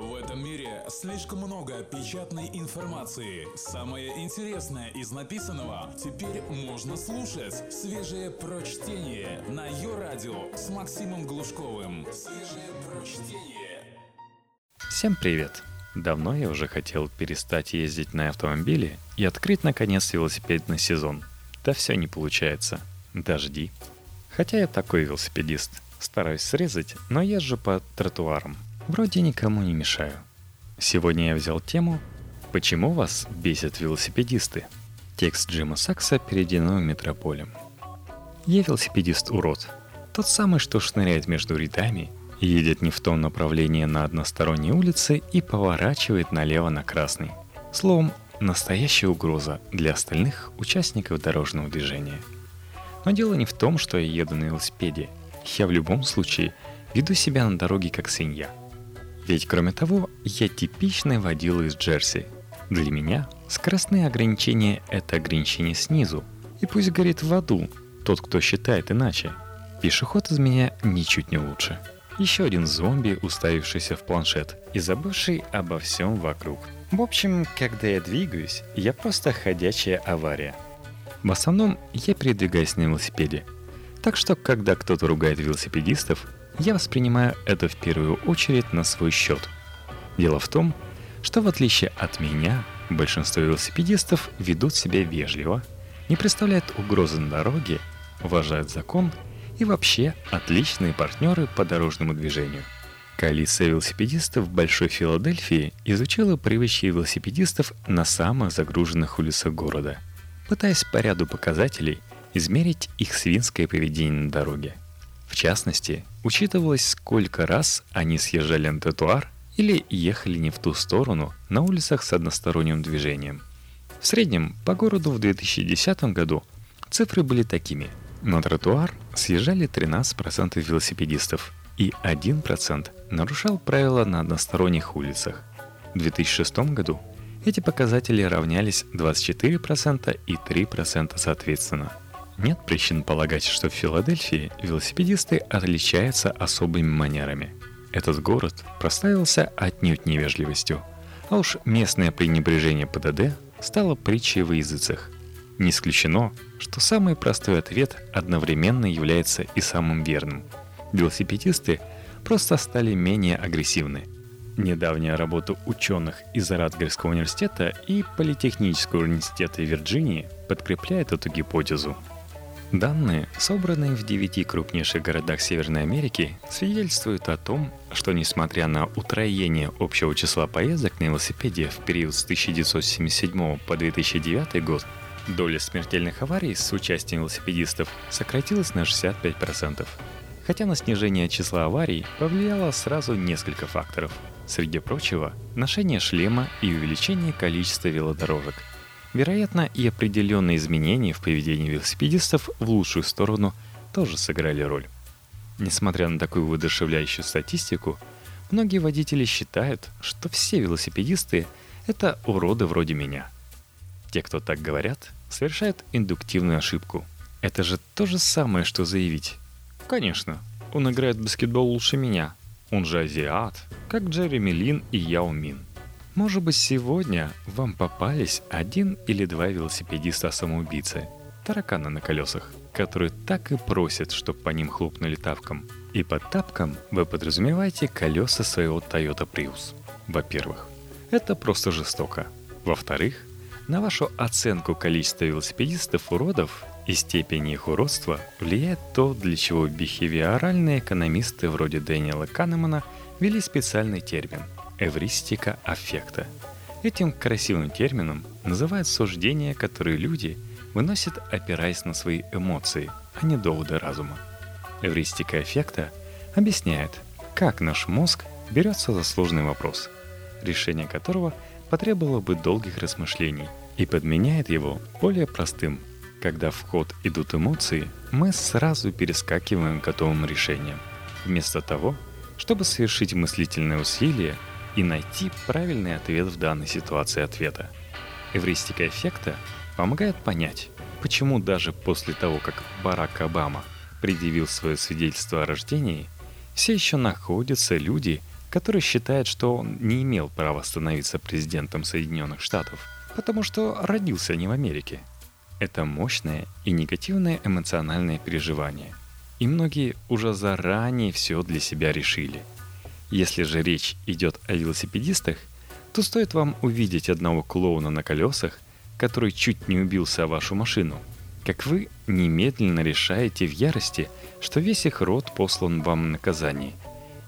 В этом мире слишком много печатной информации. Самое интересное из написанного теперь можно слушать. Свежее прочтение на ее радио с Максимом Глушковым. Свежее прочтение. Всем привет! Давно я уже хотел перестать ездить на автомобиле и открыть наконец велосипедный сезон. Да все не получается. Дожди. Хотя я такой велосипедист. Стараюсь срезать, но езжу по тротуарам. Вроде никому не мешаю. Сегодня я взял тему «Почему вас бесят велосипедисты?» Текст Джима Сакса переведено метрополем. Я велосипедист-урод. Тот самый, что шныряет между рядами, едет не в том направлении на односторонней улице и поворачивает налево на красный. Словом, настоящая угроза для остальных участников дорожного движения. Но дело не в том, что я еду на велосипеде. Я в любом случае веду себя на дороге как свинья – ведь кроме того, я типичный водила из Джерси. Для меня скоростные ограничения – это ограничение снизу. И пусть горит в аду тот, кто считает иначе. Пешеход из меня ничуть не лучше. Еще один зомби, уставившийся в планшет и забывший обо всем вокруг. В общем, когда я двигаюсь, я просто ходячая авария. В основном я передвигаюсь на велосипеде. Так что, когда кто-то ругает велосипедистов, я воспринимаю это в первую очередь на свой счет. Дело в том, что в отличие от меня, большинство велосипедистов ведут себя вежливо, не представляют угрозы на дороге, уважают закон и вообще отличные партнеры по дорожному движению. Коалиция велосипедистов Большой Филадельфии изучила привычки велосипедистов на самых загруженных улицах города, пытаясь по ряду показателей измерить их свинское поведение на дороге – в частности, учитывалось, сколько раз они съезжали на тротуар или ехали не в ту сторону на улицах с односторонним движением. В среднем по городу в 2010 году цифры были такими. На тротуар съезжали 13% велосипедистов и 1% нарушал правила на односторонних улицах. В 2006 году эти показатели равнялись 24% и 3% соответственно – нет причин полагать, что в Филадельфии велосипедисты отличаются особыми манерами. Этот город проставился отнюдь невежливостью, а уж местное пренебрежение ПДД стало притчей в языцах. Не исключено, что самый простой ответ одновременно является и самым верным. Велосипедисты просто стали менее агрессивны. Недавняя работа ученых из Радгерского университета и Политехнического университета Вирджинии подкрепляет эту гипотезу – Данные, собранные в девяти крупнейших городах Северной Америки, свидетельствуют о том, что несмотря на утроение общего числа поездок на велосипеде в период с 1977 по 2009 год, доля смертельных аварий с участием велосипедистов сократилась на 65%. Хотя на снижение числа аварий повлияло сразу несколько факторов. Среди прочего, ношение шлема и увеличение количества велодорожек – Вероятно, и определенные изменения в поведении велосипедистов в лучшую сторону тоже сыграли роль. Несмотря на такую выдушевляющую статистику, многие водители считают, что все велосипедисты — это уроды вроде меня. Те, кто так говорят, совершают индуктивную ошибку. Это же то же самое, что заявить. Конечно, он играет в баскетбол лучше меня. Он же азиат, как Джереми Лин и Яо Мин. Может быть, сегодня вам попались один или два велосипедиста-самоубийцы, таракана на колесах, которые так и просят, чтобы по ним хлопнули тапком. И под тапком вы подразумеваете колеса своего Toyota Prius. Во-первых, это просто жестоко. Во-вторых, на вашу оценку количества велосипедистов-уродов и степени их уродства влияет то, для чего бихевиоральные экономисты вроде Дэниела Канемана ввели специальный термин – эвристика аффекта. Этим красивым термином называют суждения, которые люди выносят, опираясь на свои эмоции, а не доводы разума. Эвристика эффекта объясняет, как наш мозг берется за сложный вопрос, решение которого потребовало бы долгих размышлений, и подменяет его более простым. Когда в ход идут эмоции, мы сразу перескакиваем к готовым решениям, вместо того, чтобы совершить мыслительное усилие и найти правильный ответ в данной ситуации ответа. Эвристика эффекта помогает понять, почему даже после того, как Барак Обама предъявил свое свидетельство о рождении, все еще находятся люди, который считает, что он не имел права становиться президентом Соединенных Штатов, потому что родился не в Америке. Это мощное и негативное эмоциональное переживание. И многие уже заранее все для себя решили. Если же речь идет о велосипедистах, то стоит вам увидеть одного клоуна на колесах, который чуть не убился о вашу машину, как вы немедленно решаете в ярости, что весь их род послан вам наказание.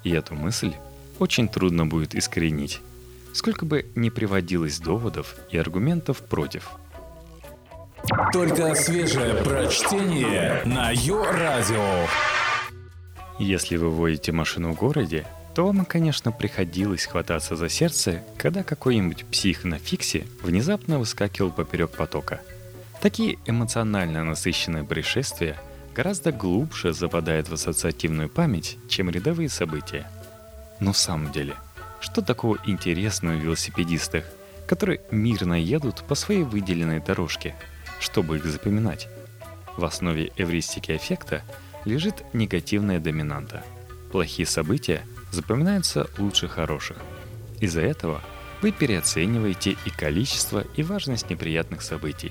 И эту мысль очень трудно будет искоренить, сколько бы ни приводилось доводов и аргументов против. Только свежее прочтение на Йо-Радио. Если вы водите машину в городе, то вам, конечно, приходилось хвататься за сердце, когда какой-нибудь псих на фиксе внезапно выскакивал поперек потока. Такие эмоционально насыщенные происшествия гораздо глубже западают в ассоциативную память, чем рядовые события – но в самом деле, что такого интересного в велосипедистах, которые мирно едут по своей выделенной дорожке, чтобы их запоминать? В основе эвристики эффекта лежит негативная доминанта. Плохие события запоминаются лучше хороших. Из-за этого вы переоцениваете и количество, и важность неприятных событий.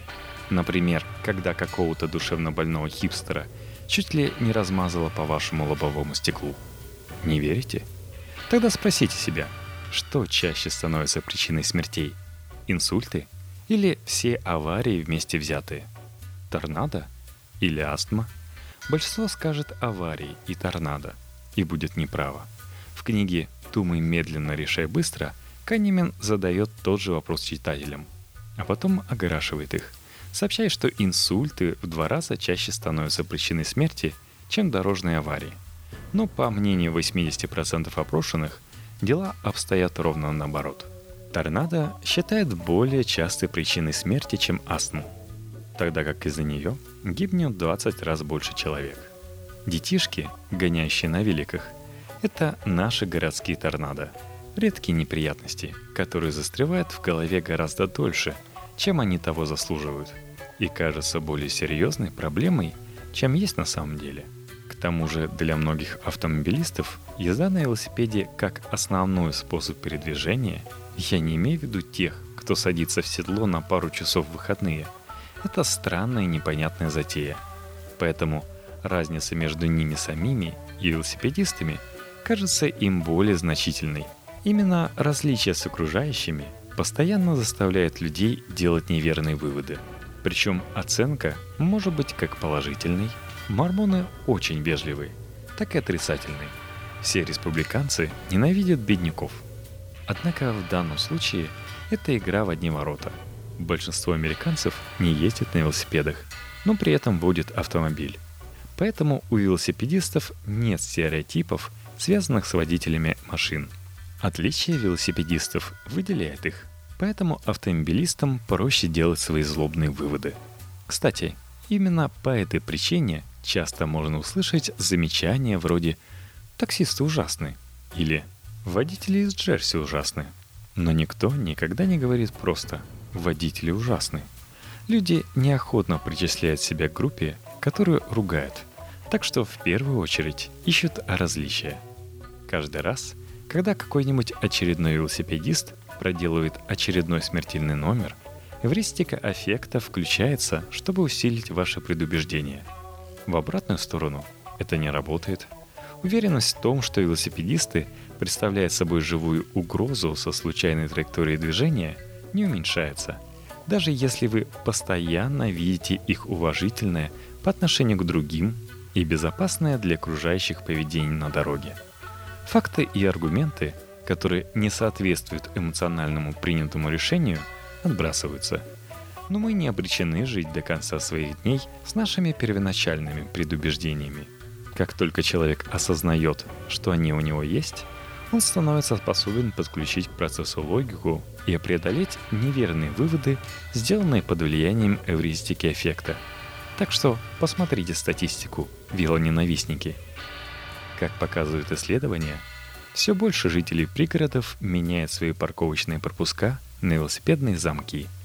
Например, когда какого-то душевно больного хипстера чуть ли не размазало по вашему лобовому стеклу. Не верите? Тогда спросите себя, что чаще становится причиной смертей? Инсульты или все аварии вместе взятые? Торнадо или астма? Большинство скажет аварии и торнадо и будет неправо. В книге «Думай медленно, решай быстро» Канемин задает тот же вопрос читателям, а потом огорашивает их, сообщая, что инсульты в два раза чаще становятся причиной смерти, чем дорожные аварии – но по мнению 80% опрошенных, дела обстоят ровно наоборот. Торнадо считает более частой причиной смерти, чем астму, тогда как из-за нее гибнет 20 раз больше человек. Детишки, гоняющие на великах, это наши городские торнадо. Редкие неприятности, которые застревают в голове гораздо дольше, чем они того заслуживают, и кажутся более серьезной проблемой, чем есть на самом деле – тому же для многих автомобилистов езда на велосипеде как основной способ передвижения, я не имею в виду тех, кто садится в седло на пару часов в выходные, это странная и непонятная затея. Поэтому разница между ними самими и велосипедистами кажется им более значительной. Именно различия с окружающими постоянно заставляет людей делать неверные выводы. Причем оценка может быть как положительной, Мормоны очень вежливые, так и отрицательные. Все республиканцы ненавидят бедняков. Однако в данном случае это игра в одни ворота. Большинство американцев не ездит на велосипедах, но при этом водит автомобиль. Поэтому у велосипедистов нет стереотипов, связанных с водителями машин. Отличие велосипедистов выделяет их, поэтому автомобилистам проще делать свои злобные выводы. Кстати, именно по этой причине часто можно услышать замечания вроде «таксисты ужасны» или «водители из Джерси ужасны». Но никто никогда не говорит просто «водители ужасны». Люди неохотно причисляют себя к группе, которую ругают, так что в первую очередь ищут различия. Каждый раз, когда какой-нибудь очередной велосипедист проделывает очередной смертельный номер, эвристика аффекта включается, чтобы усилить ваше предубеждение – в обратную сторону это не работает. Уверенность в том, что велосипедисты представляют собой живую угрозу со случайной траекторией движения, не уменьшается, даже если вы постоянно видите их уважительное по отношению к другим и безопасное для окружающих поведение на дороге. Факты и аргументы, которые не соответствуют эмоциональному принятому решению, отбрасываются – но мы не обречены жить до конца своих дней с нашими первоначальными предубеждениями. Как только человек осознает, что они у него есть, он становится способен подключить к процессу логику и преодолеть неверные выводы, сделанные под влиянием эвристики эффекта. Так что посмотрите статистику, велоненавистники. Как показывают исследования, все больше жителей пригородов меняют свои парковочные пропуска на велосипедные замки –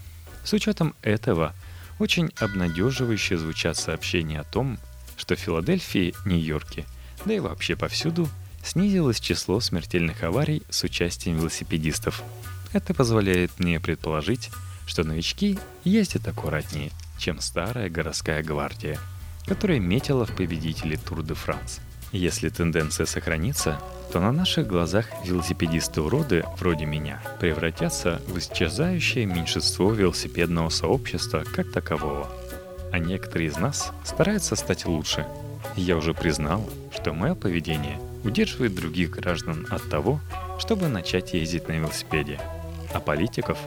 с учетом этого, очень обнадеживающе звучат сообщения о том, что в Филадельфии, Нью-Йорке, да и вообще повсюду, снизилось число смертельных аварий с участием велосипедистов. Это позволяет мне предположить, что новички ездят аккуратнее, чем старая городская гвардия, которая метила в победители Тур де Франс. Если тенденция сохранится, то на наших глазах велосипедисты-уроды вроде меня превратятся в исчезающее меньшинство велосипедного сообщества как такового. А некоторые из нас стараются стать лучше. Я уже признал, что мое поведение удерживает других граждан от того, чтобы начать ездить на велосипеде, а политиков,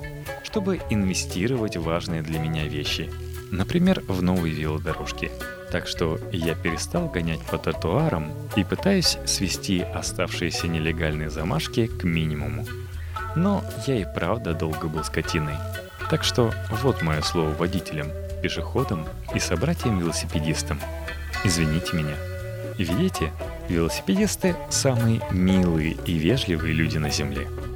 чтобы инвестировать в важные для меня вещи, например, в новые велодорожки – так что я перестал гонять по тротуарам и пытаюсь свести оставшиеся нелегальные замашки к минимуму. Но я и правда долго был скотиной. Так что вот мое слово водителям, пешеходам и собратьям-велосипедистам. Извините меня. Видите, велосипедисты – самые милые и вежливые люди на Земле –